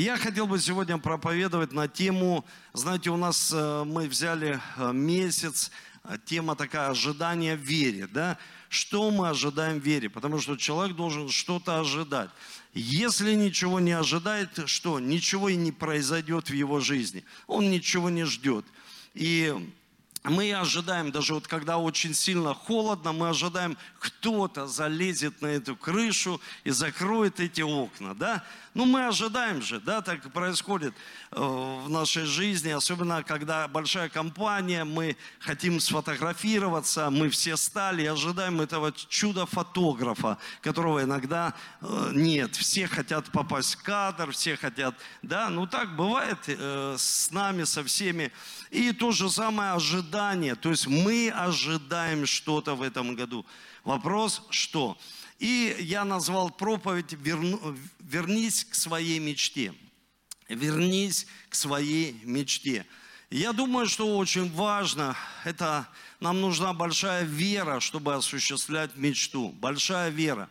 И я хотел бы сегодня проповедовать на тему, знаете, у нас э, мы взяли э, месяц, э, тема такая ожидание в вере, да? Что мы ожидаем в вере? Потому что человек должен что-то ожидать. Если ничего не ожидает, что? Ничего и не произойдет в его жизни. Он ничего не ждет. И мы ожидаем, даже вот когда очень сильно холодно, мы ожидаем, кто-то залезет на эту крышу и закроет эти окна, да? Ну, мы ожидаем же, да, так происходит э, в нашей жизни, особенно когда большая компания, мы хотим сфотографироваться, мы все стали ожидаем этого чудо-фотографа, которого иногда э, нет. Все хотят попасть в кадр, все хотят, да, ну так бывает э, с нами, со всеми. И то же самое ожидание, то есть мы ожидаем что-то в этом году. Вопрос, что? И я назвал проповедь «Верну, «Вернись к своей мечте». Вернись к своей мечте. Я думаю, что очень важно, это нам нужна большая вера, чтобы осуществлять мечту. Большая вера.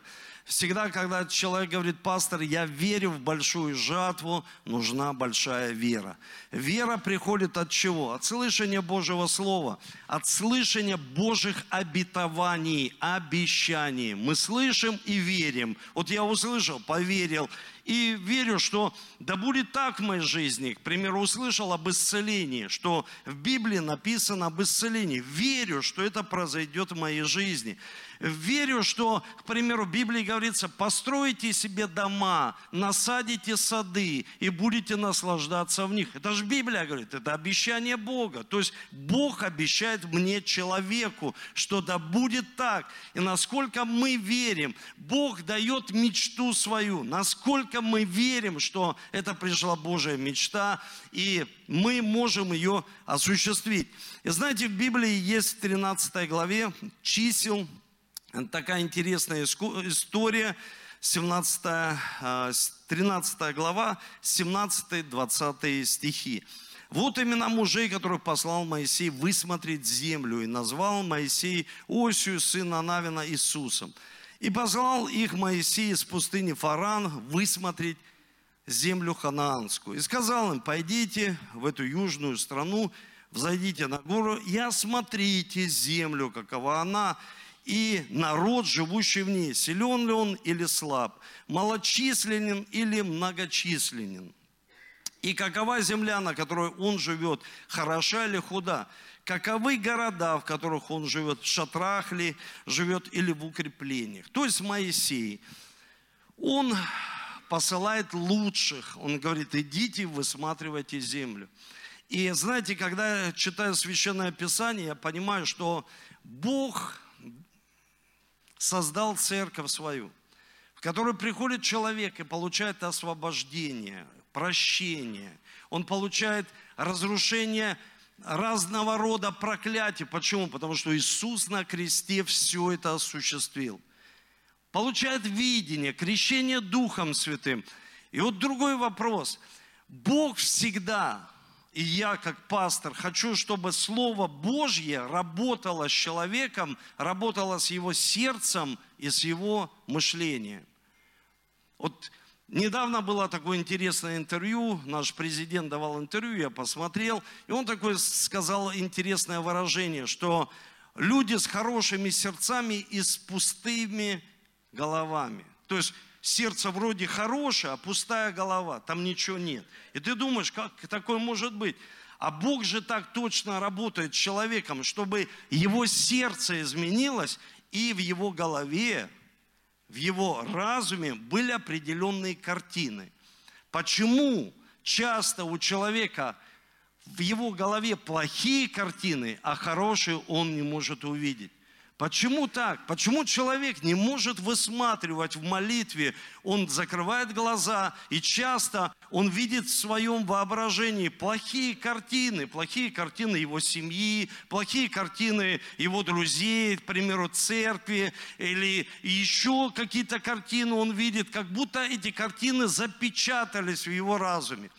Всегда, когда человек говорит, пастор, я верю в большую жатву, нужна большая вера. Вера приходит от чего? От слышания Божьего Слова, от слышания Божьих обетований, обещаний. Мы слышим и верим. Вот я услышал, поверил, и верю, что да будет так в моей жизни. К примеру, услышал об исцелении, что в Библии написано об исцелении. Верю, что это произойдет в моей жизни. Верю, что, к примеру, в Библии говорится, постройте себе дома, насадите сады и будете наслаждаться в них. Это же Библия говорит, это обещание Бога. То есть Бог обещает мне, человеку, что да будет так. И насколько мы верим, Бог дает мечту свою, насколько мы верим, что это пришла Божья мечта, и мы можем ее осуществить. И знаете, в Библии есть в 13 главе чисел, такая интересная история, 17, 13 а, глава, 17-20 стихи. Вот имена мужей, которых послал Моисей высмотреть землю, и назвал Моисей Осию, сына Навина, Иисусом. И позвал их Моисей из пустыни Фаран высмотреть землю ханаанскую. И сказал им, пойдите в эту южную страну, взойдите на гору и осмотрите землю, какова она, и народ, живущий в ней, силен ли он или слаб, малочисленен или многочисленен. И какова земля, на которой он живет, хороша или худа? Каковы города, в которых он живет, в шатрах ли живет или в укреплениях? То есть Моисей, он посылает лучших, он говорит, идите, высматривайте землю. И знаете, когда я читаю Священное Писание, я понимаю, что Бог создал церковь свою, в которой приходит человек и получает освобождение, прощение. Он получает разрушение разного рода проклятий. Почему? Потому что Иисус на кресте все это осуществил. Получает видение, крещение Духом Святым. И вот другой вопрос. Бог всегда и я, как пастор, хочу, чтобы Слово Божье работало с человеком, работало с его сердцем и с его мышлением. Вот недавно было такое интересное интервью, наш президент давал интервью, я посмотрел, и он такое сказал интересное выражение, что люди с хорошими сердцами и с пустыми головами. То есть сердце вроде хорошее, а пустая голова, там ничего нет. И ты думаешь, как такое может быть? А Бог же так точно работает с человеком, чтобы его сердце изменилось, и в его голове, в его разуме были определенные картины. Почему часто у человека в его голове плохие картины, а хорошие он не может увидеть? Почему так? Почему человек не может высматривать в молитве? Он закрывает глаза, и часто он видит в своем воображении плохие картины, плохие картины его семьи, плохие картины его друзей, к примеру, церкви, или еще какие-то картины он видит, как будто эти картины запечатались в его разуме.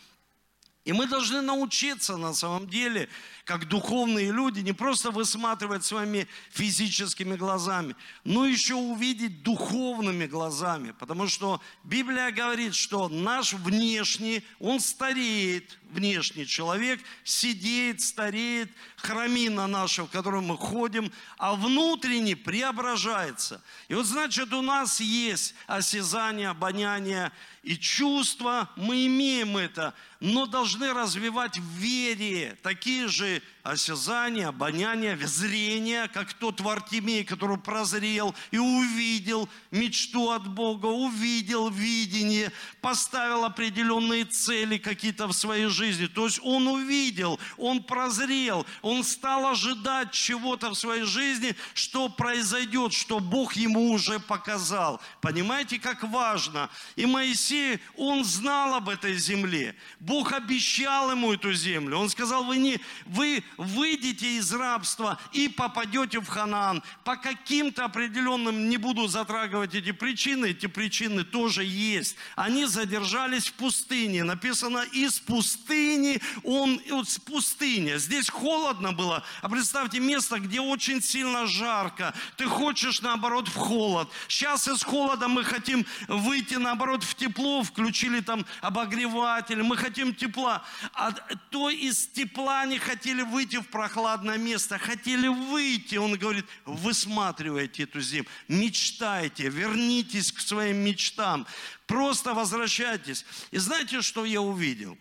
И мы должны научиться на самом деле, как духовные люди, не просто высматривать своими физическими глазами, но еще увидеть духовными глазами. Потому что Библия говорит, что наш внешний, он стареет, внешний человек, сидеет, стареет, храмина наша, в которой мы ходим, а внутренний преображается. И вот значит, у нас есть осязание, обоняние и чувства, мы имеем это, но должны развивать в вере такие же осязания, обоняния, зрения, как тот Вартимей, который прозрел и увидел мечту от Бога, увидел видение, поставил определенные цели какие-то в своей жизни. То есть он увидел, он прозрел, он стал ожидать чего-то в своей жизни, что произойдет, что Бог ему уже показал. Понимаете, как важно? И Моисей, он знал об этой земле. Бог обещал ему эту землю. Он сказал, вы, не, вы выйдете из рабства и попадете в Ханаан. По каким-то определенным, не буду затрагивать эти причины, эти причины тоже есть. Они задержались в пустыне. Написано, из пустыни он, из пустыни. Здесь холодно было, а представьте место, где очень сильно жарко. Ты хочешь, наоборот, в холод. Сейчас из холода мы хотим выйти, наоборот, в тепло, включили там обогреватель, мы хотим тепла. А то из тепла не хотели выйти в прохладное место, хотели выйти. Он говорит, высматривайте эту землю, мечтайте, вернитесь к своим мечтам, просто возвращайтесь. И знаете, что я увидел?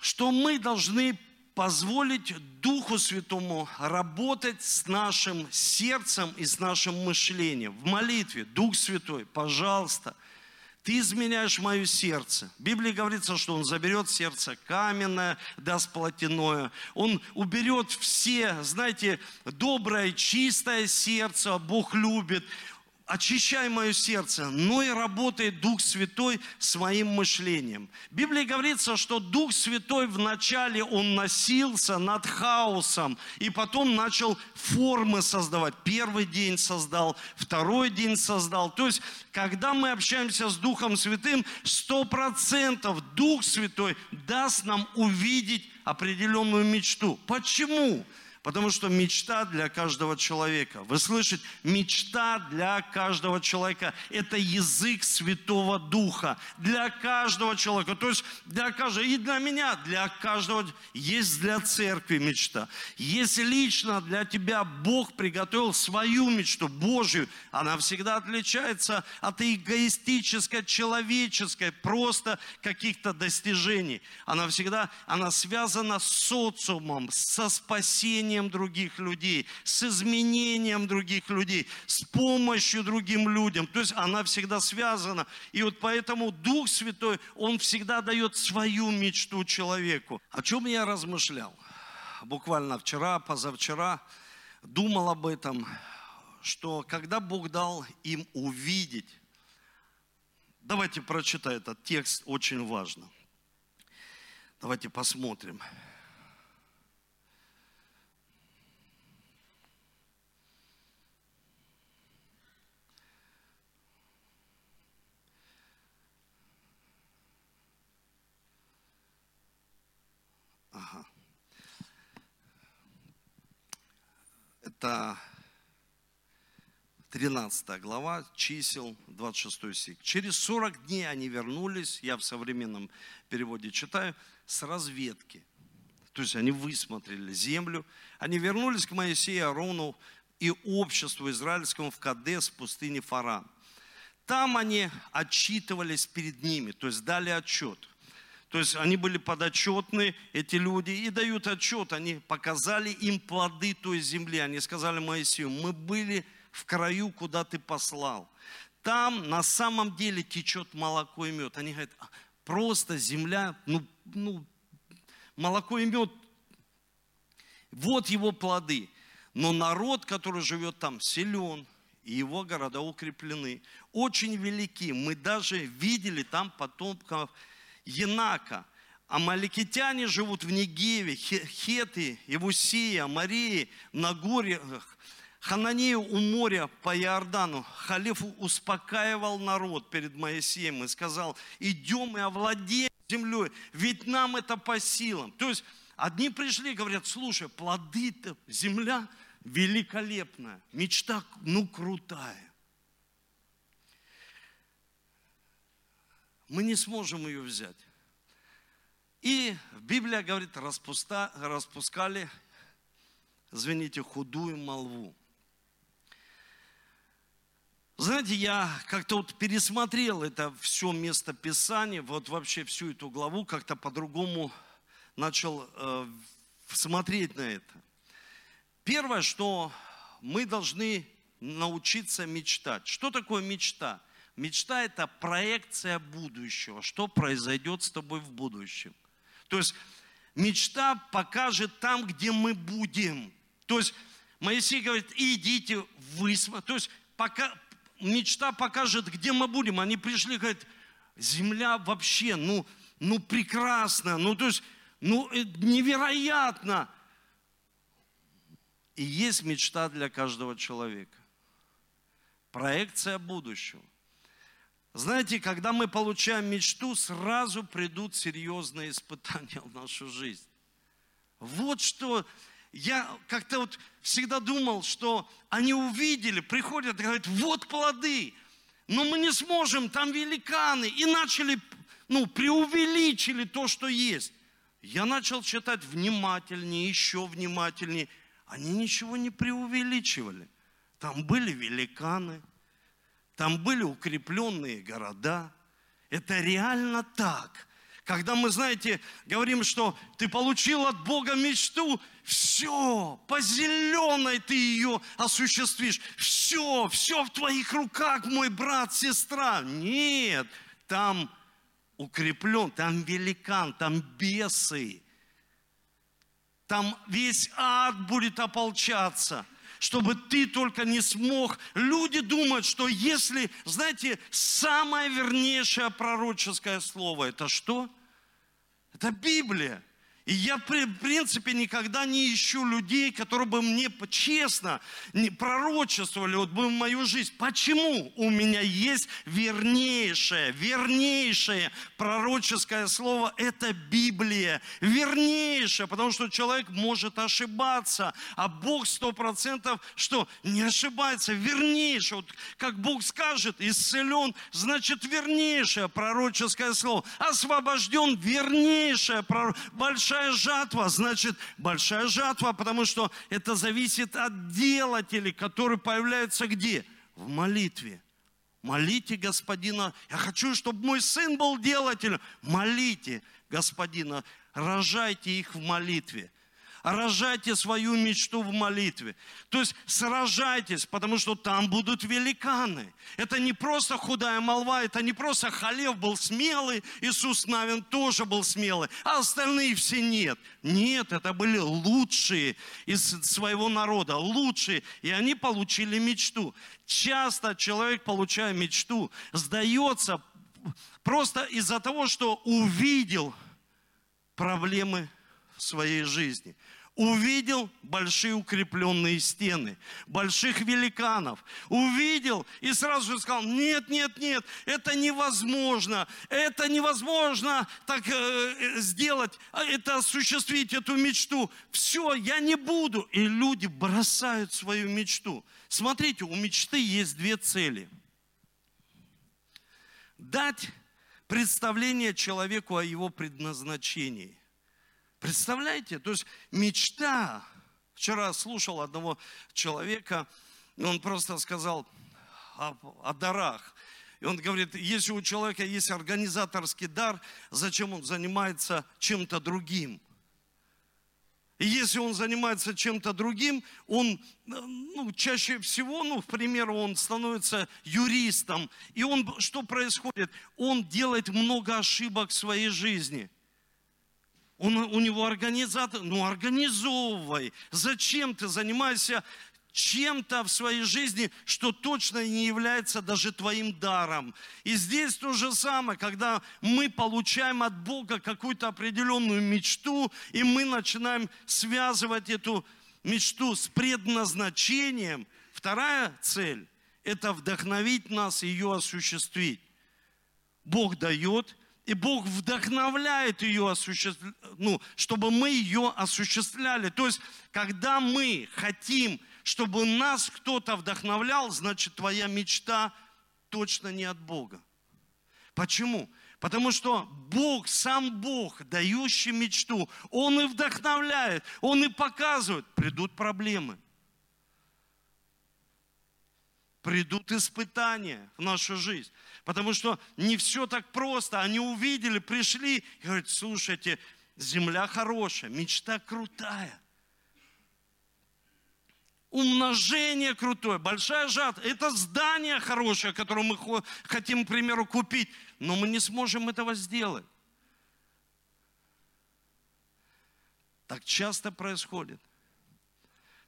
Что мы должны позволить Духу Святому работать с нашим сердцем и с нашим мышлением. В молитве, Дух Святой, пожалуйста, ты изменяешь мое сердце. В Библии говорится, что Он заберет сердце каменное, даст плотяное. Он уберет все, знаете, доброе, чистое сердце, Бог любит очищай мое сердце, но и работает Дух Святой своим мышлением. В Библии говорится, что Дух Святой вначале он носился над хаосом, и потом начал формы создавать. Первый день создал, второй день создал. То есть, когда мы общаемся с Духом Святым, сто процентов Дух Святой даст нам увидеть определенную мечту. Почему? Потому что мечта для каждого человека. Вы слышите? Мечта для каждого человека. Это язык Святого Духа. Для каждого человека. То есть для каждого. И для меня, для каждого. Есть для церкви мечта. Если лично для тебя Бог приготовил свою мечту, Божью, она всегда отличается от эгоистической, человеческой, просто каких-то достижений. Она всегда, она связана с социумом, со спасением спасением других людей, с изменением других людей, с помощью другим людям. То есть она всегда связана. И вот поэтому Дух Святой, Он всегда дает свою мечту человеку. О чем я размышлял? Буквально вчера, позавчера думал об этом, что когда Бог дал им увидеть, давайте прочитаем этот текст, очень важно. Давайте посмотрим. Это 13 глава, чисел, 26 стих. Через 40 дней они вернулись, я в современном переводе читаю, с разведки. То есть они высмотрели землю. Они вернулись к Моисею, Арону и обществу израильскому в Кадес, в пустыне Фаран. Там они отчитывались перед ними, то есть дали отчет. То есть они были подотчетны, эти люди, и дают отчет. Они показали им плоды той земли. Они сказали Моисею, мы были в краю, куда ты послал. Там на самом деле течет молоко и мед. Они говорят, «А, просто земля, ну, ну, молоко и мед, вот его плоды. Но народ, который живет там, силен, и его города укреплены, очень велики. Мы даже видели там потомков Енака. Амаликитяне живут в Негеве, Хеты, Евусия, Марии, на горах. Хананею у моря по Иордану Халиф успокаивал народ перед Моисеем и сказал, идем и овладеем землей, ведь нам это по силам. То есть одни пришли, говорят, слушай, плоды-то, земля великолепная, мечта, ну, крутая. Мы не сможем ее взять. И Библия говорит, распуста, распускали, извините, худую молву. Знаете, я как-то вот пересмотрел это все место Писания, вот вообще всю эту главу, как-то по-другому начал э, смотреть на это. Первое, что мы должны научиться мечтать. Что такое мечта? Мечта – это проекция будущего, что произойдет с тобой в будущем. То есть мечта покажет там, где мы будем. То есть Моисей говорит, идите, вы, то есть пока, мечта покажет, где мы будем. Они пришли, говорят, земля вообще, ну, ну прекрасна, ну то есть, ну э, невероятно. И есть мечта для каждого человека. Проекция будущего. Знаете, когда мы получаем мечту, сразу придут серьезные испытания в нашу жизнь. Вот что я как-то вот всегда думал, что они увидели, приходят и говорят, вот плоды, но мы не сможем, там великаны. И начали, ну, преувеличили то, что есть. Я начал читать внимательнее, еще внимательнее. Они ничего не преувеличивали. Там были великаны, там были укрепленные города. Это реально так. Когда мы, знаете, говорим, что ты получил от Бога мечту, все, по зеленой ты ее осуществишь. Все, все в твоих руках, мой брат, сестра. Нет, там укреплен, там великан, там бесы. Там весь ад будет ополчаться чтобы ты только не смог. Люди думают, что если, знаете, самое вернейшее пророческое слово, это что? Это Библия. И я, в принципе, никогда не ищу людей, которые бы мне честно не пророчествовали вот бы мою жизнь. Почему? У меня есть вернейшее, вернейшее пророческое слово – это Библия. Вернейшее, потому что человек может ошибаться, а Бог сто процентов, что не ошибается, вернейшее. Вот как Бог скажет, исцелен, значит вернейшее пророческое слово. Освобожден, вернейшее, большое большая жатва, значит большая жатва, потому что это зависит от делателей, которые появляются где? В молитве. Молите Господина. Я хочу, чтобы мой сын был делателем. Молите Господина. Рожайте их в молитве рожайте свою мечту в молитве. То есть сражайтесь, потому что там будут великаны. Это не просто худая молва, это не просто Халев был смелый, Иисус Навин тоже был смелый, а остальные все нет. Нет, это были лучшие из своего народа, лучшие, и они получили мечту. Часто человек, получая мечту, сдается просто из-за того, что увидел проблемы своей жизни увидел большие укрепленные стены, больших великанов, увидел и сразу же сказал, нет, нет, нет, это невозможно, это невозможно так э, э сделать, а это осуществить эту мечту. Все, я не буду. И люди бросают свою мечту. Смотрите, у мечты есть две цели. Дать представление человеку о его предназначении Представляете? То есть мечта. Вчера слушал одного человека, он просто сказал о, о дарах. И он говорит, если у человека есть организаторский дар, зачем он занимается чем-то другим? И если он занимается чем-то другим, он ну, чаще всего, ну, к примеру, он становится юристом. И он, что происходит? Он делает много ошибок в своей жизни – он, у него организатор, ну организовывай. Зачем ты занимаешься чем-то в своей жизни, что точно не является даже твоим даром. И здесь то же самое, когда мы получаем от Бога какую-то определенную мечту, и мы начинаем связывать эту мечту с предназначением. Вторая цель – это вдохновить нас ее осуществить. Бог дает, и Бог вдохновляет ее ну, чтобы мы ее осуществляли. То есть, когда мы хотим, чтобы нас кто-то вдохновлял, значит, твоя мечта точно не от Бога. Почему? Потому что Бог, сам Бог, дающий мечту, Он и вдохновляет, Он и показывает. Придут проблемы. Придут испытания в нашу жизнь. Потому что не все так просто. Они увидели, пришли и говорят, слушайте, земля хорошая, мечта крутая. Умножение крутое, большая жатва. Это здание хорошее, которое мы хотим, к примеру, купить. Но мы не сможем этого сделать. Так часто происходит.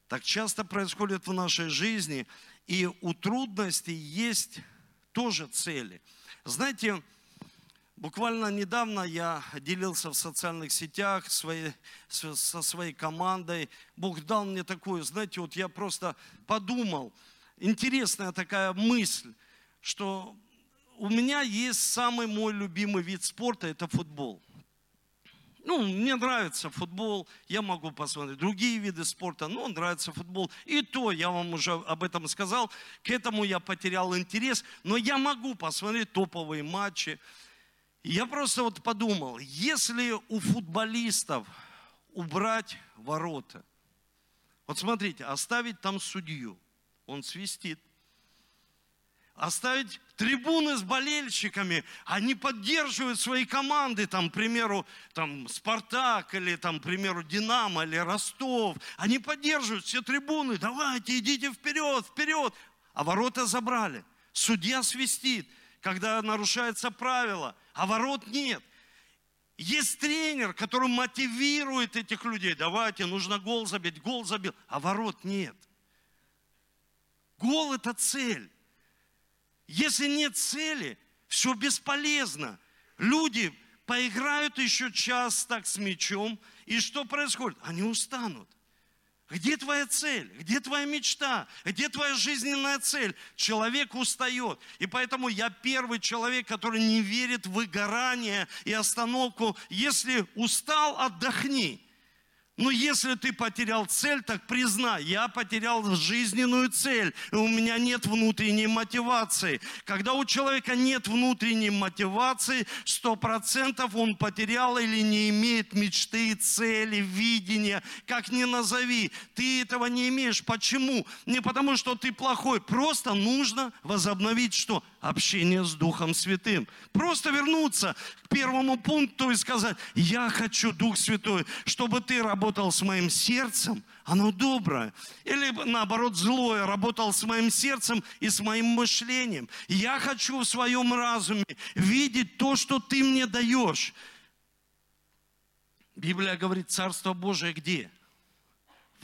Так часто происходит в нашей жизни. И у трудностей есть тоже цели. Знаете, буквально недавно я делился в социальных сетях своей, со своей командой. Бог дал мне такую, знаете, вот я просто подумал, интересная такая мысль, что у меня есть самый мой любимый вид спорта, это футбол. Ну, мне нравится футбол, я могу посмотреть другие виды спорта, но нравится футбол. И то, я вам уже об этом сказал, к этому я потерял интерес, но я могу посмотреть топовые матчи. Я просто вот подумал, если у футболистов убрать ворота, вот смотрите, оставить там судью, он свистит, оставить трибуны с болельщиками, они поддерживают свои команды, там, к примеру, там, Спартак или, там, к примеру, Динамо или Ростов. Они поддерживают все трибуны, давайте, идите вперед, вперед. А ворота забрали. Судья свистит, когда нарушается правило, а ворот нет. Есть тренер, который мотивирует этих людей. Давайте, нужно гол забить, гол забил, а ворот нет. Гол – это цель. Если нет цели, все бесполезно. Люди поиграют еще час так с мячом, и что происходит? Они устанут. Где твоя цель? Где твоя мечта? Где твоя жизненная цель? Человек устает. И поэтому я первый человек, который не верит в выгорание и остановку. Если устал, отдохни. Но если ты потерял цель, так признай, я потерял жизненную цель, и у меня нет внутренней мотивации. Когда у человека нет внутренней мотивации, сто процентов он потерял или не имеет мечты, цели, видения, как ни назови. Ты этого не имеешь. Почему? Не потому, что ты плохой, просто нужно возобновить что? Общение с Духом Святым. Просто вернуться к первому пункту и сказать, я хочу Дух Святой, чтобы ты работал работал с моим сердцем, оно доброе. Или наоборот, злое работал с моим сердцем и с моим мышлением. Я хочу в своем разуме видеть то, что ты мне даешь. Библия говорит, Царство Божие где?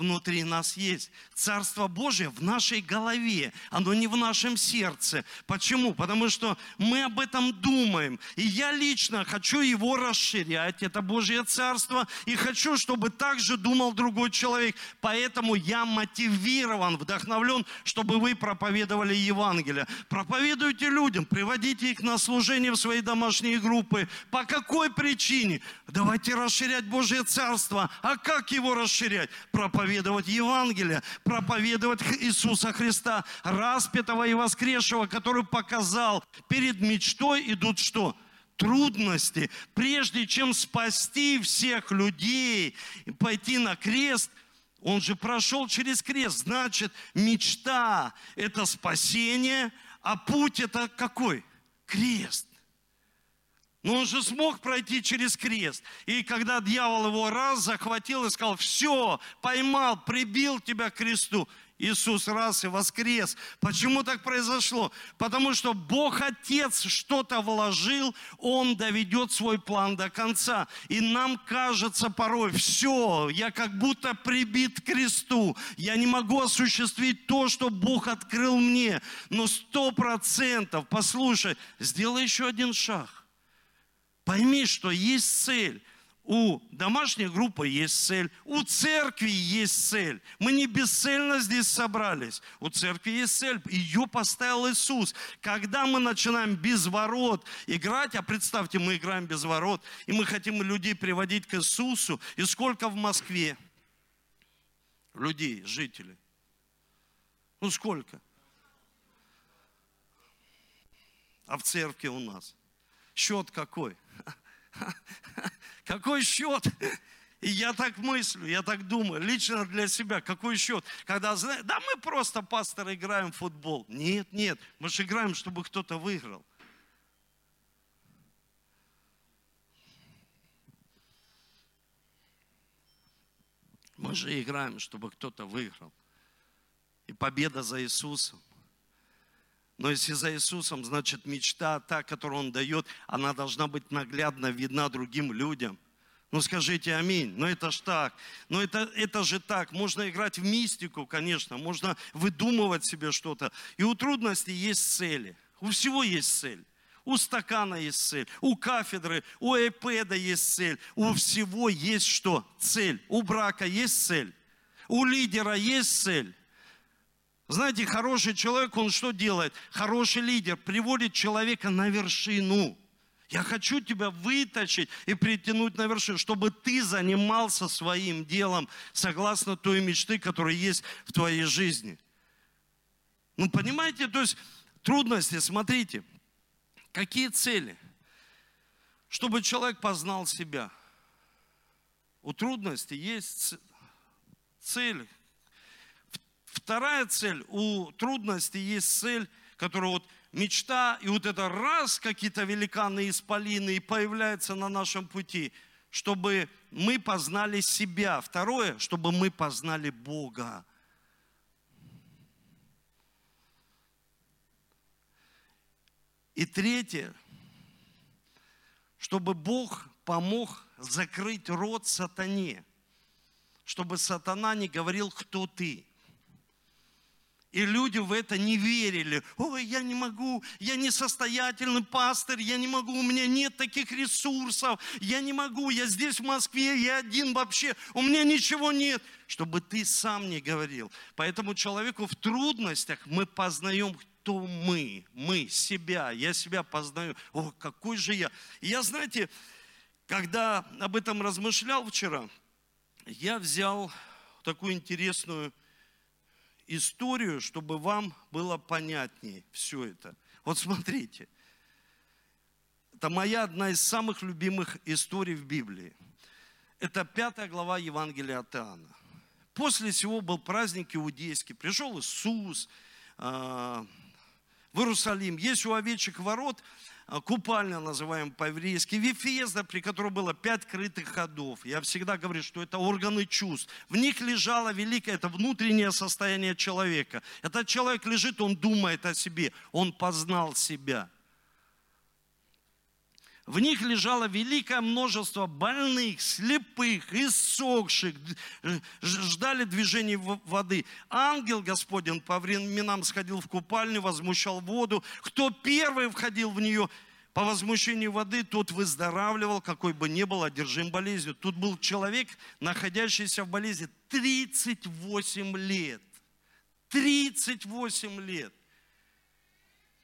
Внутри нас есть. Царство Божие в нашей голове, оно не в нашем сердце. Почему? Потому что мы об этом думаем. И я лично хочу его расширять, это Божье Царство, и хочу, чтобы так же думал другой человек. Поэтому я мотивирован, вдохновлен, чтобы вы проповедовали Евангелие. Проповедуйте людям, приводите их на служение в свои домашние группы. По какой причине? Давайте расширять Божье Царство. А как его расширять? Проповедуйте проповедовать Евангелие, проповедовать Иисуса Христа, распятого и воскресшего, который показал, перед мечтой идут что? Трудности. Прежде чем спасти всех людей, пойти на крест, он же прошел через крест. Значит, мечта – это спасение, а путь – это какой? Крест. Но он же смог пройти через крест. И когда дьявол его раз захватил и сказал, все, поймал, прибил тебя к кресту, Иисус раз и воскрес. Почему так произошло? Потому что Бог Отец что-то вложил, Он доведет свой план до конца. И нам кажется порой, все, я как будто прибит к кресту. Я не могу осуществить то, что Бог открыл мне. Но сто процентов, послушай, сделай еще один шаг Пойми, что есть цель. У домашней группы есть цель, у церкви есть цель. Мы не бесцельно здесь собрались. У церкви есть цель, ее поставил Иисус. Когда мы начинаем без ворот играть, а представьте, мы играем без ворот, и мы хотим людей приводить к Иисусу, и сколько в Москве людей, жителей? Ну сколько? А в церкви у нас счет какой? Какой счет? И я так мыслю, я так думаю, лично для себя, какой счет? Когда, знаешь, да мы просто, пастор, играем в футбол. Нет, нет, мы же играем, чтобы кто-то выиграл. Мы же играем, чтобы кто-то выиграл. И победа за Иисусом. Но если за Иисусом, значит мечта, та, которую Он дает, она должна быть наглядно видна другим людям. Ну скажите аминь. Но это ж так. Но это, это же так. Можно играть в мистику, конечно. Можно выдумывать себе что-то. И у трудностей есть цели. У всего есть цель. У стакана есть цель, у кафедры, у iPad есть цель, у всего есть что? Цель. У брака есть цель, у лидера есть цель. Знаете, хороший человек, он что делает? Хороший лидер приводит человека на вершину. Я хочу тебя вытащить и притянуть на вершину, чтобы ты занимался своим делом согласно той мечты, которая есть в твоей жизни. Ну, понимаете, то есть трудности, смотрите, какие цели? Чтобы человек познал себя. У трудностей есть цель, Вторая цель, у трудностей есть цель, которая вот мечта, и вот это раз какие-то великаны исполины и появляются на нашем пути, чтобы мы познали себя. Второе, чтобы мы познали Бога. И третье, чтобы Бог помог закрыть рот сатане, чтобы сатана не говорил, кто ты – и люди в это не верили. Ой, я не могу, я несостоятельный пастор, я не могу, у меня нет таких ресурсов, я не могу, я здесь в Москве, я один вообще, у меня ничего нет. Чтобы ты сам не говорил. Поэтому человеку в трудностях мы познаем, кто мы, мы, себя, я себя познаю. О, какой же я. Я, знаете, когда об этом размышлял вчера, я взял такую интересную историю, чтобы вам было понятнее все это. Вот смотрите, это моя одна из самых любимых историй в Библии. Это пятая глава Евангелия от Иоанна. После всего был праздник иудейский. Пришел Иисус э, в Иерусалим. Есть у овечек ворот – а, купальня, называем по-еврейски, Вифезда, при которой было пять крытых ходов. Я всегда говорю, что это органы чувств. В них лежало великое, это внутреннее состояние человека. Этот человек лежит, он думает о себе, он познал себя. В них лежало великое множество больных, слепых, иссохших, ждали движения воды. Ангел Господень по временам сходил в купальню, возмущал воду. Кто первый входил в нее, по возмущению воды, тот выздоравливал, какой бы ни был одержим болезнью. Тут был человек, находящийся в болезни 38 лет. 38 лет.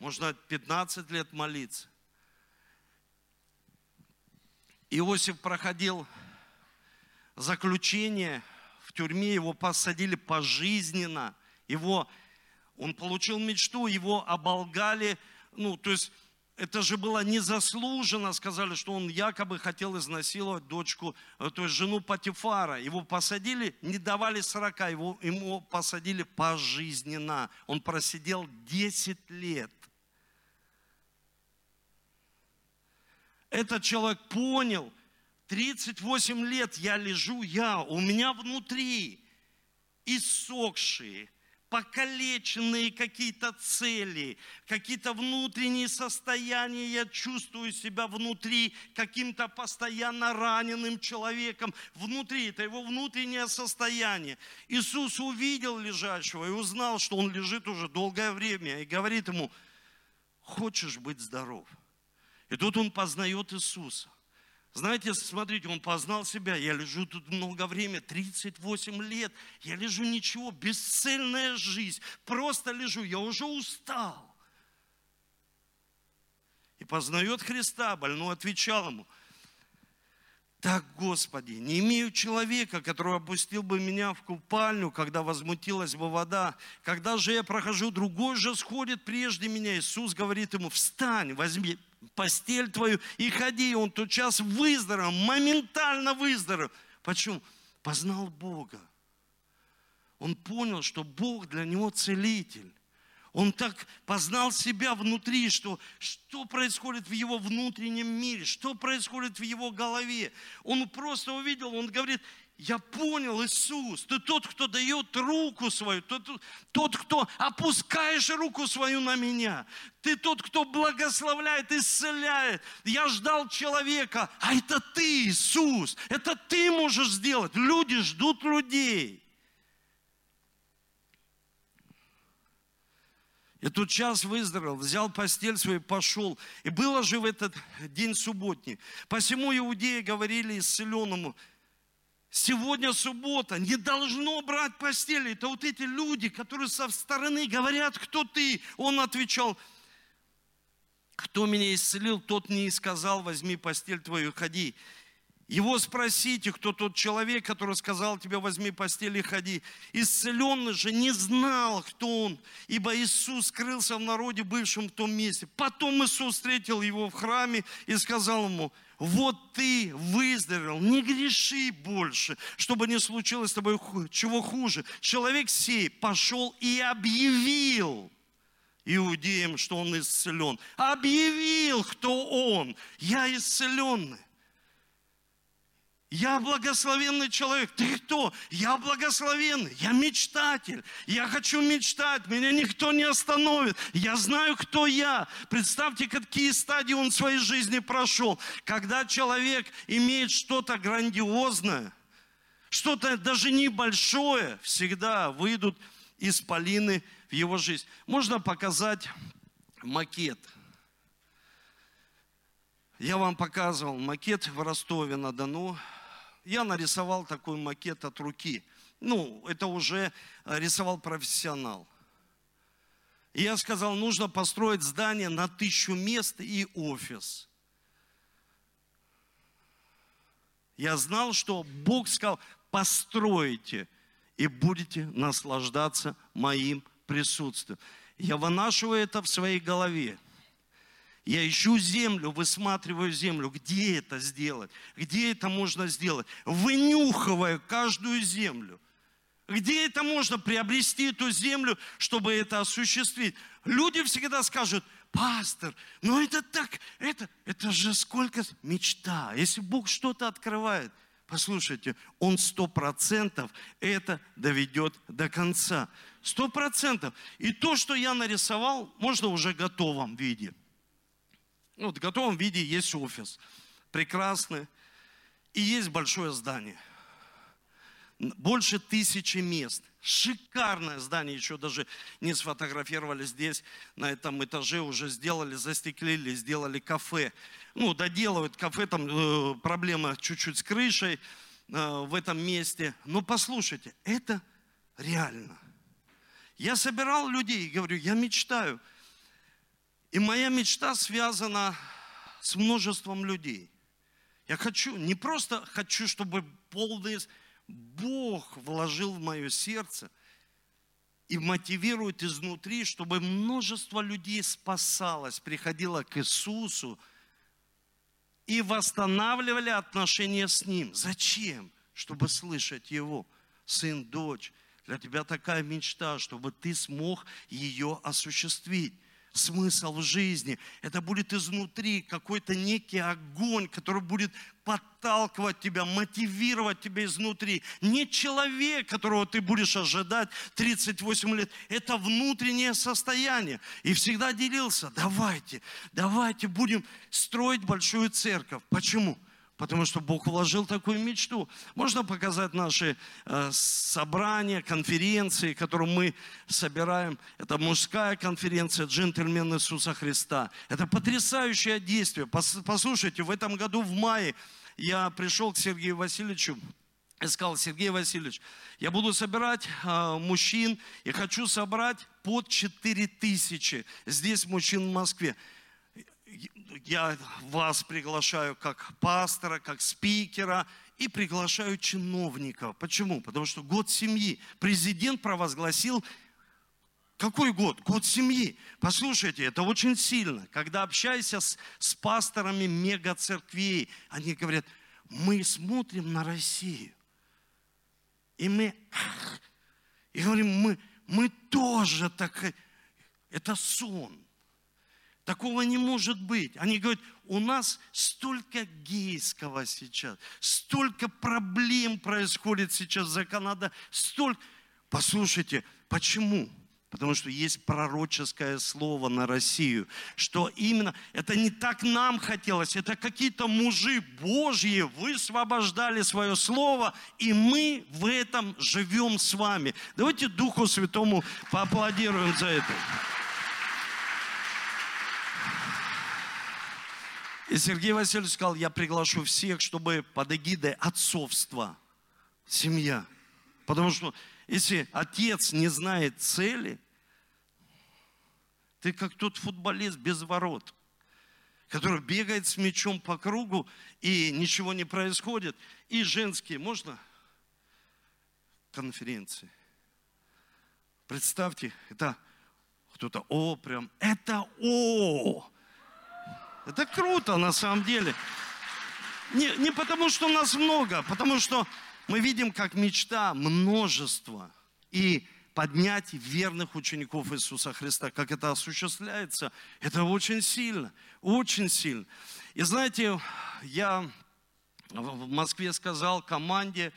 Можно 15 лет молиться. Иосиф проходил заключение в тюрьме, его посадили пожизненно, его, он получил мечту, его оболгали, ну, то есть это же было незаслуженно, сказали, что он якобы хотел изнасиловать дочку, э, то есть жену Патифара. Его посадили, не давали 40, его, ему посадили пожизненно. Он просидел 10 лет. Этот человек понял, 38 лет я лежу, я, у меня внутри иссохшие, покалеченные какие-то цели, какие-то внутренние состояния. Я чувствую себя внутри каким-то постоянно раненым человеком. Внутри, это его внутреннее состояние. Иисус увидел лежащего и узнал, что он лежит уже долгое время. И говорит ему, хочешь быть здоров? И тут он познает Иисуса. Знаете, смотрите, он познал себя. Я лежу тут много времени, 38 лет. Я лежу ничего, бесцельная жизнь. Просто лежу, я уже устал. И познает Христа. Больной отвечал ему, так, Господи, не имею человека, который опустил бы меня в купальню, когда возмутилась бы вода. Когда же я прохожу, другой же сходит прежде меня. Иисус говорит ему, встань, возьми постель твою и ходи. Он тот час выздоровел, моментально выздоровел. Почему? Познал Бога. Он понял, что Бог для него целитель. Он так познал себя внутри, что, что происходит в его внутреннем мире, что происходит в его голове. Он просто увидел, он говорит, я понял, Иисус, ты тот, кто дает руку свою, тот, тот, кто опускаешь руку свою на меня. Ты тот, кто благословляет, исцеляет. Я ждал человека, а это ты, Иисус. Это ты можешь сделать. Люди ждут людей. И тут час выздоровел, взял постель свою, пошел. И было же в этот день субботний. Посему иудеи говорили исцеленному, Сегодня суббота, не должно брать постели. Это вот эти люди, которые со стороны говорят, кто ты. Он отвечал, кто меня исцелил, тот не сказал, возьми постель твою, ходи. Его спросите, кто тот человек, который сказал тебе, возьми постель и ходи. Исцеленный же не знал, кто он, ибо Иисус скрылся в народе, бывшем в том месте. Потом Иисус встретил его в храме и сказал ему, вот ты выздоровел, не греши больше, чтобы не случилось с тобой чего хуже. Человек сей пошел и объявил иудеям, что он исцелен. Объявил, кто он. Я исцеленный. Я благословенный человек. Ты кто? Я благословенный. Я мечтатель. Я хочу мечтать. Меня никто не остановит. Я знаю, кто я. Представьте, какие стадии он в своей жизни прошел. Когда человек имеет что-то грандиозное, что-то даже небольшое, всегда выйдут исполины в его жизнь. Можно показать макет. Я вам показывал макет в Ростове-на-Дону я нарисовал такой макет от руки. Ну, это уже э, рисовал профессионал. Я сказал, нужно построить здание на тысячу мест и офис. Я знал, что Бог сказал, постройте и будете наслаждаться моим присутствием. Я вынашиваю это в своей голове. Я ищу землю, высматриваю землю, где это сделать, где это можно сделать, вынюхивая каждую землю. Где это можно приобрести эту землю, чтобы это осуществить? Люди всегда скажут, пастор, ну это так, это, это же сколько мечта. Если Бог что-то открывает, послушайте, Он сто процентов это доведет до конца. Сто процентов. И то, что я нарисовал, можно уже в готовом виде – ну, в готовом виде есть офис. Прекрасный. И есть большое здание. Больше тысячи мест. Шикарное здание, еще даже не сфотографировали здесь, на этом этаже уже сделали, застеклили, сделали кафе. Ну, доделывают кафе, там э, проблема чуть-чуть с крышей э, в этом месте. Но послушайте, это реально. Я собирал людей и говорю, я мечтаю – и моя мечта связана с множеством людей. Я хочу, не просто хочу, чтобы полный Бог вложил в мое сердце и мотивирует изнутри, чтобы множество людей спасалось, приходило к Иисусу и восстанавливали отношения с Ним. Зачем? Чтобы слышать Его. Сын, дочь, для тебя такая мечта, чтобы ты смог ее осуществить смысл в жизни. Это будет изнутри какой-то некий огонь, который будет подталкивать тебя, мотивировать тебя изнутри. Не человек, которого ты будешь ожидать 38 лет. Это внутреннее состояние. И всегда делился. Давайте, давайте будем строить большую церковь. Почему? Потому что Бог вложил такую мечту. Можно показать наши э, собрания, конференции, которые мы собираем. Это мужская конференция «Джентльмен Иисуса Христа». Это потрясающее действие. Послушайте, в этом году в мае я пришел к Сергею Васильевичу и сказал, Сергей Васильевич, я буду собирать э, мужчин и хочу собрать под 4 тысячи здесь мужчин в Москве. Я вас приглашаю как пастора, как спикера и приглашаю чиновников. Почему? Потому что год семьи. Президент провозгласил какой год? Год семьи. Послушайте, это очень сильно. Когда общаешься с, с пасторами мегацерквей, они говорят, мы смотрим на Россию. И мы, и говорим, мы, мы тоже так, это сон. Такого не может быть. Они говорят, у нас столько гейского сейчас, столько проблем происходит сейчас за Канадой, столько... Послушайте, почему? Потому что есть пророческое слово на Россию, что именно, это не так нам хотелось, это какие-то мужи Божьи высвобождали свое слово, и мы в этом живем с вами. Давайте Духу Святому поаплодируем за это. И Сергей Васильевич сказал, я приглашу всех, чтобы под эгидой отцовства, семья. Потому что если отец не знает цели, ты как тот футболист без ворот, который бегает с мячом по кругу, и ничего не происходит. И женские, можно? Конференции. Представьте, это кто-то, о, прям, это о. Это круто на самом деле. Не, не потому, что нас много, а потому что мы видим, как мечта множество. И поднять верных учеников Иисуса Христа. Как это осуществляется? Это очень сильно, очень сильно. И знаете, я в Москве сказал команде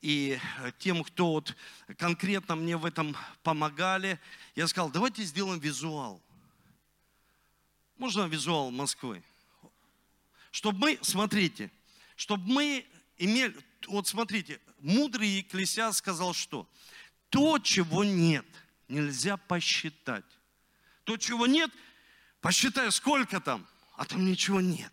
и тем, кто вот конкретно мне в этом помогали, я сказал, давайте сделаем визуал. Можно визуал Москвы? Чтобы мы, смотрите, чтобы мы имели, вот смотрите, мудрый Екклесиас сказал что? То, чего нет, нельзя посчитать. То, чего нет, посчитай, сколько там, а там ничего нет.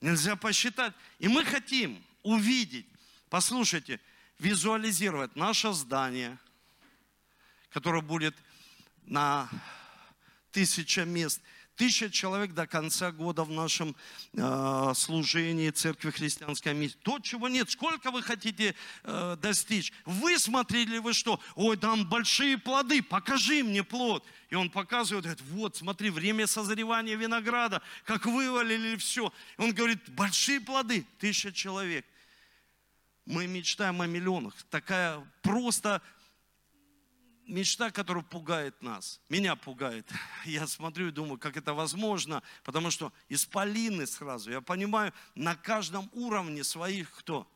Нельзя посчитать. И мы хотим увидеть, послушайте, визуализировать наше здание, которое будет на тысяча мест – Тысяча человек до конца года в нашем э, служении Церкви Христианской миссии. То, чего нет. Сколько вы хотите э, достичь? Вы смотрели вы что? Ой, там большие плоды, покажи мне плод. И он показывает, говорит, вот, смотри, время созревания винограда, как вывалили все. И он говорит, большие плоды, тысяча человек. Мы мечтаем о миллионах. Такая просто мечта, которая пугает нас, меня пугает. Я смотрю и думаю, как это возможно, потому что исполины сразу, я понимаю, на каждом уровне своих кто?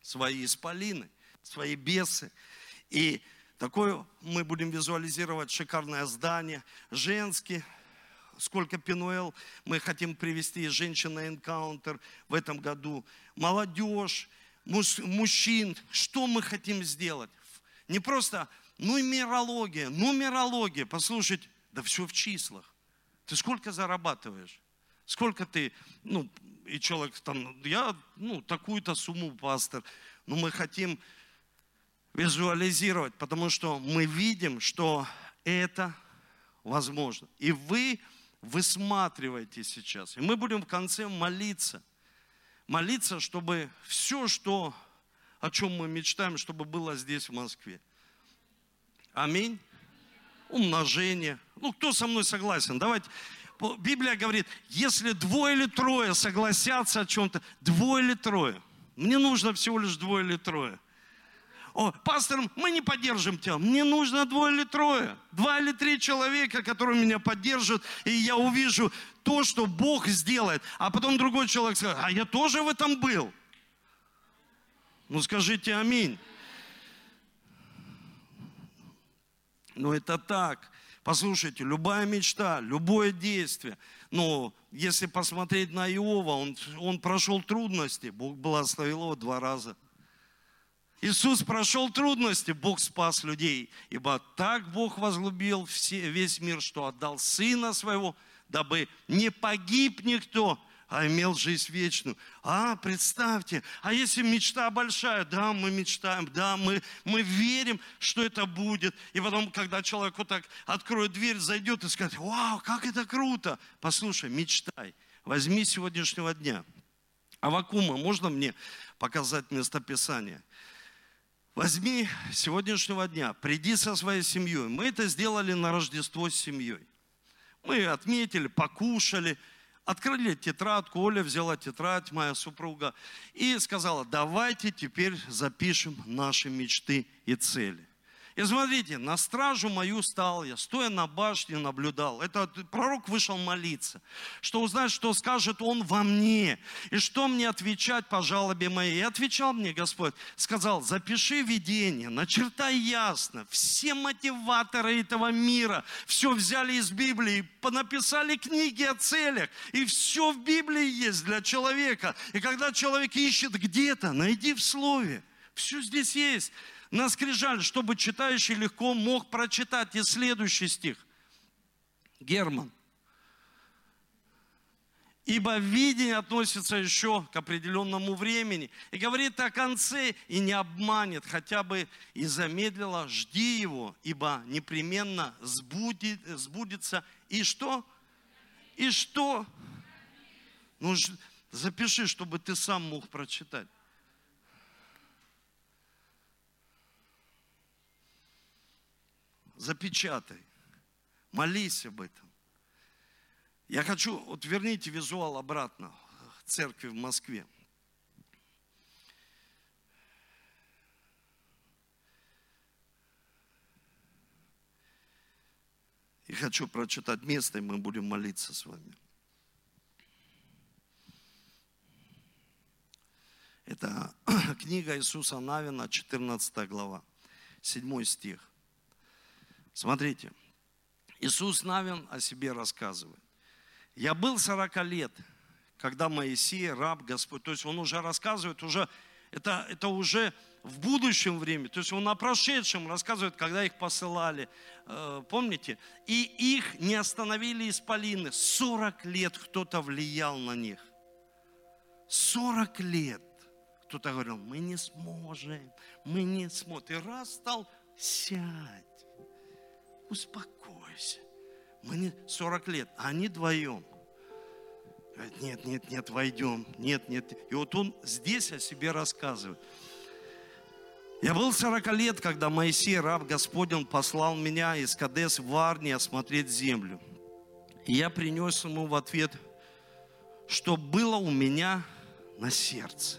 Свои исполины, свои бесы. И такое мы будем визуализировать шикарное здание, женские, сколько Пинуэл мы хотим привести женщин энкаунтер в этом году, молодежь, мужчин, что мы хотим сделать? Не просто нумерология, нумерология. Послушайте, да все в числах. Ты сколько зарабатываешь? Сколько ты, ну, и человек там, я, ну, такую-то сумму, пастор. Но мы хотим визуализировать, потому что мы видим, что это возможно. И вы высматриваете сейчас. И мы будем в конце молиться. Молиться, чтобы все, что о чем мы мечтаем, чтобы было здесь, в Москве. Аминь. Умножение. Ну, кто со мной согласен? Давайте. Библия говорит, если двое или трое согласятся о чем-то, двое или трое. Мне нужно всего лишь двое или трое. О, пастор, мы не поддержим тебя. Мне нужно двое или трое. Два или три человека, которые меня поддержат, и я увижу то, что Бог сделает. А потом другой человек скажет, а я тоже в этом был. Ну скажите аминь. Ну это так. Послушайте, любая мечта, любое действие. Но если посмотреть на Иова, он, он прошел трудности, Бог благословил его два раза. Иисус прошел трудности, Бог спас людей. Ибо так Бог возлюбил все, весь мир, что отдал Сына Своего, дабы не погиб никто, а имел жизнь вечную. А, представьте, а если мечта большая? Да, мы мечтаем, да, мы, мы верим, что это будет. И потом, когда человек вот так откроет дверь, зайдет и скажет, вау, как это круто. Послушай, мечтай, возьми сегодняшнего дня. Авакума, можно мне показать местописание? Возьми сегодняшнего дня, приди со своей семьей. Мы это сделали на Рождество с семьей. Мы отметили, покушали, открыли тетрадку, Оля взяла тетрадь, моя супруга, и сказала, давайте теперь запишем наши мечты и цели. И смотрите, на стражу мою стал я, стоя на башне, наблюдал. Это пророк вышел молиться, что узнать, что скажет он во мне, и что мне отвечать по жалобе моей. И отвечал мне Господь, сказал, запиши видение, начертай ясно. Все мотиваторы этого мира все взяли из Библии, понаписали книги о целях, и все в Библии есть для человека. И когда человек ищет где-то, найди в Слове. Все здесь есть на скрижаль, чтобы читающий легко мог прочитать и следующий стих. Герман. Ибо видение относится еще к определенному времени. И говорит о конце, и не обманет, хотя бы и замедлила, жди его, ибо непременно сбудет, сбудется. И что? И что? Ну, запиши, чтобы ты сам мог прочитать. Запечатай, молись об этом. Я хочу, вот верните визуал обратно церкви в Москве. И хочу прочитать место, и мы будем молиться с вами. Это книга Иисуса Навина, 14 глава, 7 стих. Смотрите, Иисус Навин о себе рассказывает. Я был 40 лет, когда Моисей, раб Господь, то есть он уже рассказывает, уже, это, это уже в будущем времени, то есть он о прошедшем рассказывает, когда их посылали, э, помните? И их не остановили исполины, 40 лет кто-то влиял на них. 40 лет кто-то говорил, мы не сможем, мы не сможем. И раз стал, сядь успокойся. Мы не 40 лет, а они вдвоем. Говорит, нет, нет, нет, войдем. Нет, нет. И вот он здесь о себе рассказывает. Я был 40 лет, когда Моисей, раб Господень, послал меня из Кадес в Арни осмотреть землю. И я принес ему в ответ, что было у меня на сердце.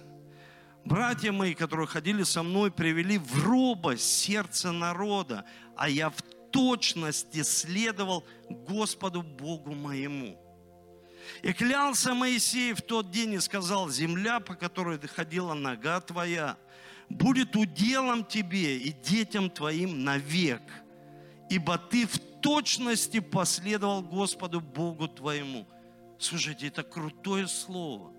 Братья мои, которые ходили со мной, привели в робость сердце народа, а я в точности следовал Господу Богу моему. И клялся Моисей в тот день и сказал, земля, по которой доходила нога твоя, будет уделом тебе и детям твоим навек, ибо ты в точности последовал Господу Богу твоему. Слушайте, это крутое слово.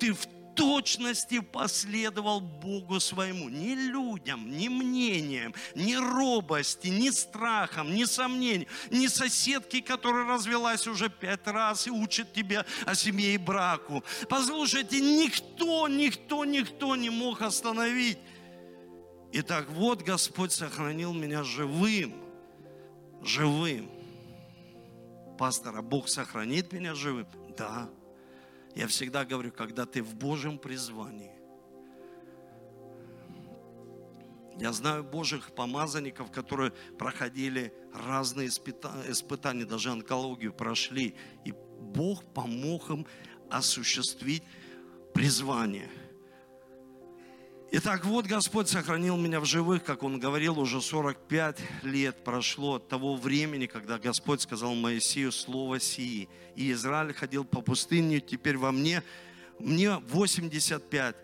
Ты в точности последовал Богу своему. Не людям, не мнениям, не робости, не страхом, не сомнением, не соседке, которая развелась уже пять раз и учит тебя о семье и браку. Послушайте, никто, никто, никто не мог остановить. Итак, вот Господь сохранил меня живым, живым. Пастор, а Бог сохранит меня живым? Да. Я всегда говорю, когда ты в Божьем призвании. Я знаю Божьих помазанников, которые проходили разные испытания, даже онкологию прошли. И Бог помог им осуществить призвание – Итак, вот Господь сохранил меня в живых, как Он говорил, уже 45 лет прошло от того времени, когда Господь сказал Моисею слово сии. И Израиль ходил по пустыне, теперь во мне, мне 85,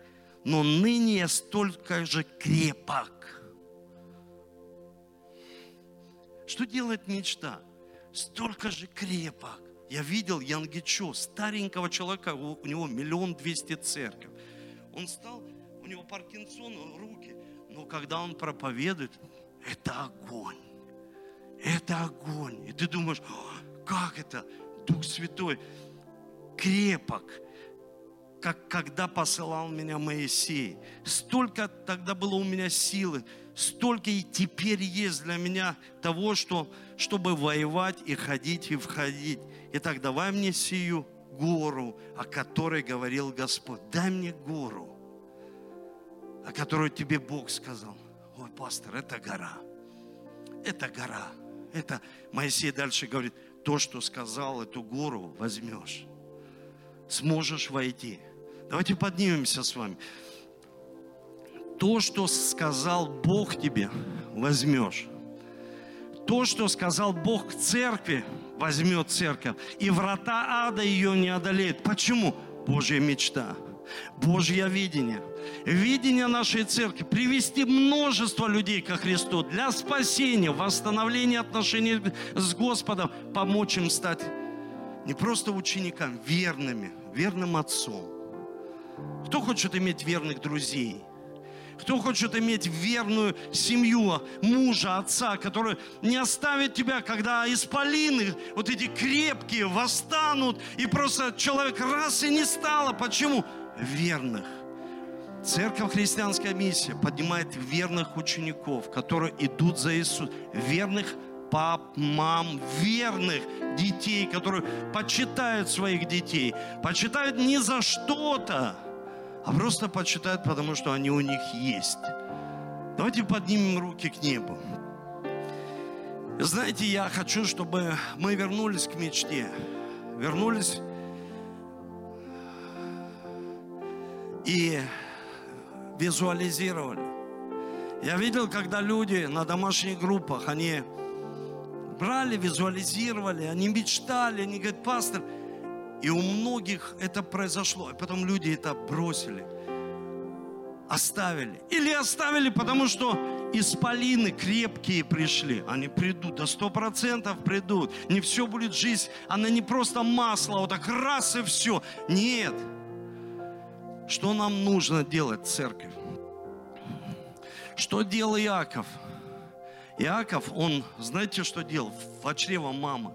но ныне я столько же крепок. Что делает мечта? Столько же крепок. Я видел Янгичо, старенького человека, у него миллион двести церковь. Он стал у него Паркинсон, руки. Но когда он проповедует, это огонь. Это огонь. И ты думаешь, как это? Дух Святой. крепок, как когда посылал меня Моисей. Столько тогда было у меня силы, столько и теперь есть для меня того, что, чтобы воевать и ходить и входить. Итак, давай мне сию гору, о которой говорил Господь. Дай мне гору, о которой тебе Бог сказал. Ой, пастор, это гора. Это гора. Это Моисей дальше говорит, то, что сказал, эту гору возьмешь. Сможешь войти. Давайте поднимемся с вами. То, что сказал Бог тебе, возьмешь. То, что сказал Бог церкви, возьмет церковь. И врата ада ее не одолеют. Почему? Божья мечта. Божье видение. Видение нашей церкви привести множество людей ко Христу для спасения, восстановления отношений с Господом, помочь им стать не просто учениками, верными, верным отцом. Кто хочет иметь верных друзей? Кто хочет иметь верную семью, мужа, отца, который не оставит тебя, когда исполины, вот эти крепкие, восстанут, и просто человек раз и не стало. Почему? Верных. Церковь Христианская миссия поднимает верных учеников, которые идут за Иисусом, верных пап, мам, верных детей, которые почитают своих детей, почитают не за что-то, а просто почитают, потому что они у них есть. Давайте поднимем руки к небу. Знаете, я хочу, чтобы мы вернулись к мечте, вернулись и визуализировали. Я видел, когда люди на домашних группах, они брали, визуализировали, они мечтали, они говорят, пастор, и у многих это произошло, и потом люди это бросили, оставили. Или оставили, потому что исполины крепкие пришли. Они придут, до сто процентов придут. Не все будет жизнь, она не просто масло, вот так раз и все. Нет. Что нам нужно делать, церковь? Что делал Иаков? Иаков, он, знаете, что делал? В чрево мамы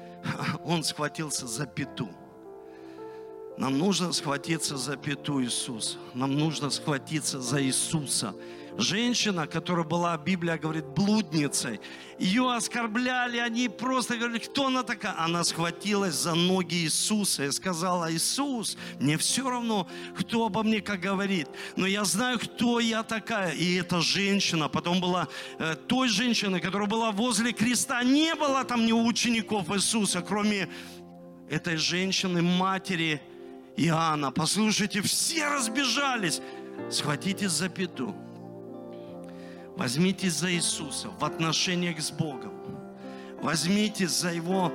он схватился за пету. Нам нужно схватиться за пету Иисуса. Нам нужно схватиться за Иисуса. Женщина, которая была, Библия говорит, блудницей, ее оскорбляли, они просто говорили, кто она такая? Она схватилась за ноги Иисуса и сказала, Иисус, мне все равно, кто обо мне как говорит, но я знаю, кто я такая. И эта женщина, потом была э, той женщиной, которая была возле креста, не было там ни учеников Иисуса, кроме этой женщины, матери Иоанна. Послушайте, все разбежались. Схватитесь за пету. Возьмитесь за Иисуса в отношениях с Богом. Возьмитесь за Его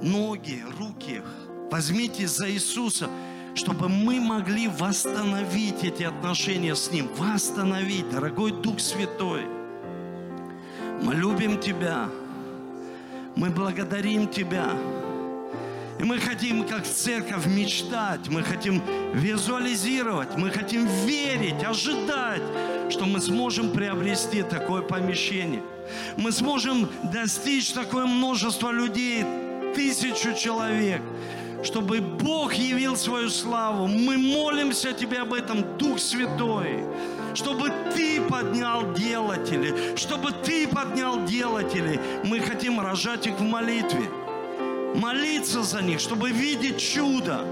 ноги, руки. Возьмитесь за Иисуса, чтобы мы могли восстановить эти отношения с Ним. Восстановить, дорогой Дух Святой. Мы любим Тебя. Мы благодарим Тебя. И мы хотим, как церковь, мечтать, мы хотим визуализировать, мы хотим верить, ожидать, что мы сможем приобрести такое помещение. Мы сможем достичь такое множество людей, тысячу человек, чтобы Бог явил свою славу. Мы молимся Тебе об этом, Дух Святой чтобы Ты поднял делателей, чтобы Ты поднял делателей. Мы хотим рожать их в молитве молиться за них, чтобы видеть чудо.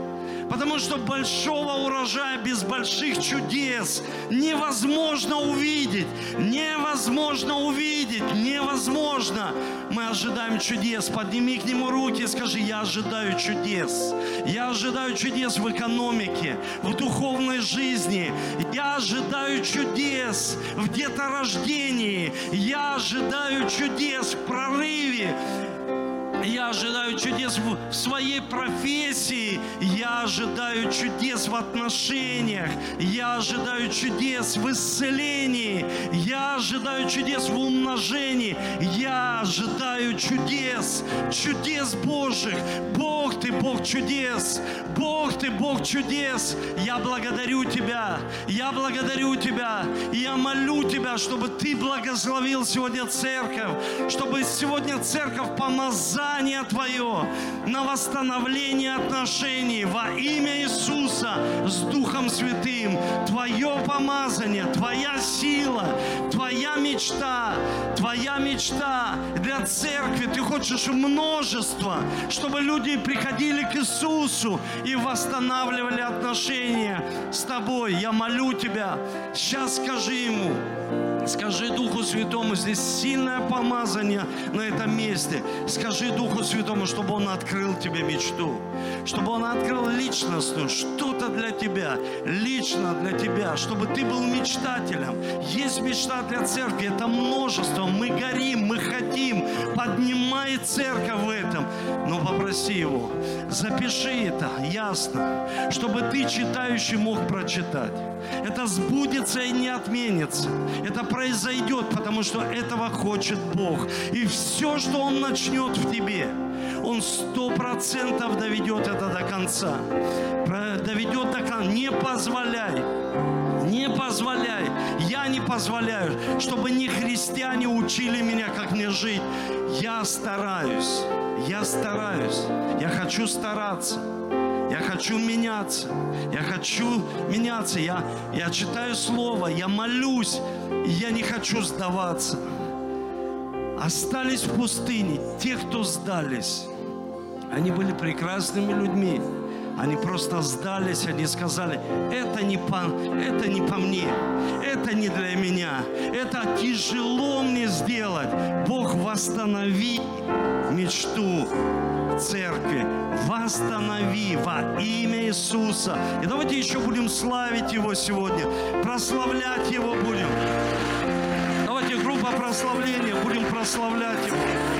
Потому что большого урожая без больших чудес невозможно увидеть. Невозможно увидеть. Невозможно. Мы ожидаем чудес. Подними к нему руки и скажи, я ожидаю чудес. Я ожидаю чудес в экономике, в духовной жизни. Я ожидаю чудес в деторождении. Я ожидаю чудес в прорыве. Я ожидаю чудес в своей профессии. Я ожидаю чудес в отношениях. Я ожидаю чудес в исцелении. Я ожидаю чудес в умножении. Я ожидаю чудес, чудес Божьих. Бог Бог, Ты Бог чудес. Бог, Ты Бог чудес. Я благодарю Тебя. Я благодарю Тебя. И я молю Тебя, чтобы Ты благословил сегодня церковь, чтобы сегодня церковь помазание Твое на восстановление отношений во имя Иисуса с Духом Святым. Твое помазание, Твоя сила, Твоя мечта, Твоя мечта для церкви. Ты хочешь множество, чтобы люди приходили к Иисусу и восстанавливали отношения с Тобой. Я молю Тебя, сейчас скажи Ему, Скажи Духу Святому, здесь сильное помазание на этом месте. Скажи Духу Святому, чтобы Он открыл тебе мечту, чтобы Он открыл личностную, что-то для тебя, лично для тебя, чтобы ты был мечтателем. Есть мечта для церкви, это множество. Мы горим, мы хотим. Поднимай церковь в этом. Но попроси Его, запиши это ясно, чтобы ты, читающий, мог прочитать. Это сбудется и не отменится. Это произойдет, потому что этого хочет Бог. И все, что Он начнет в тебе, Он сто процентов доведет это до конца. Доведет до конца. Не позволяй. Не позволяй. Я не позволяю, чтобы не христиане учили меня, как мне жить. Я стараюсь. Я стараюсь. Я хочу стараться. Я хочу меняться. Я хочу меняться. Я, я читаю Слово, я молюсь, и я не хочу сдаваться. Остались в пустыне те, кто сдались. Они были прекрасными людьми. Они просто сдались, они сказали, это не по, это не по мне, это не для меня, это тяжело мне сделать. Бог, восстанови мечту церкви, восстанови во имя Иисуса. И давайте еще будем славить Его сегодня, прославлять Его будем. Давайте группа прославления, будем прославлять Его.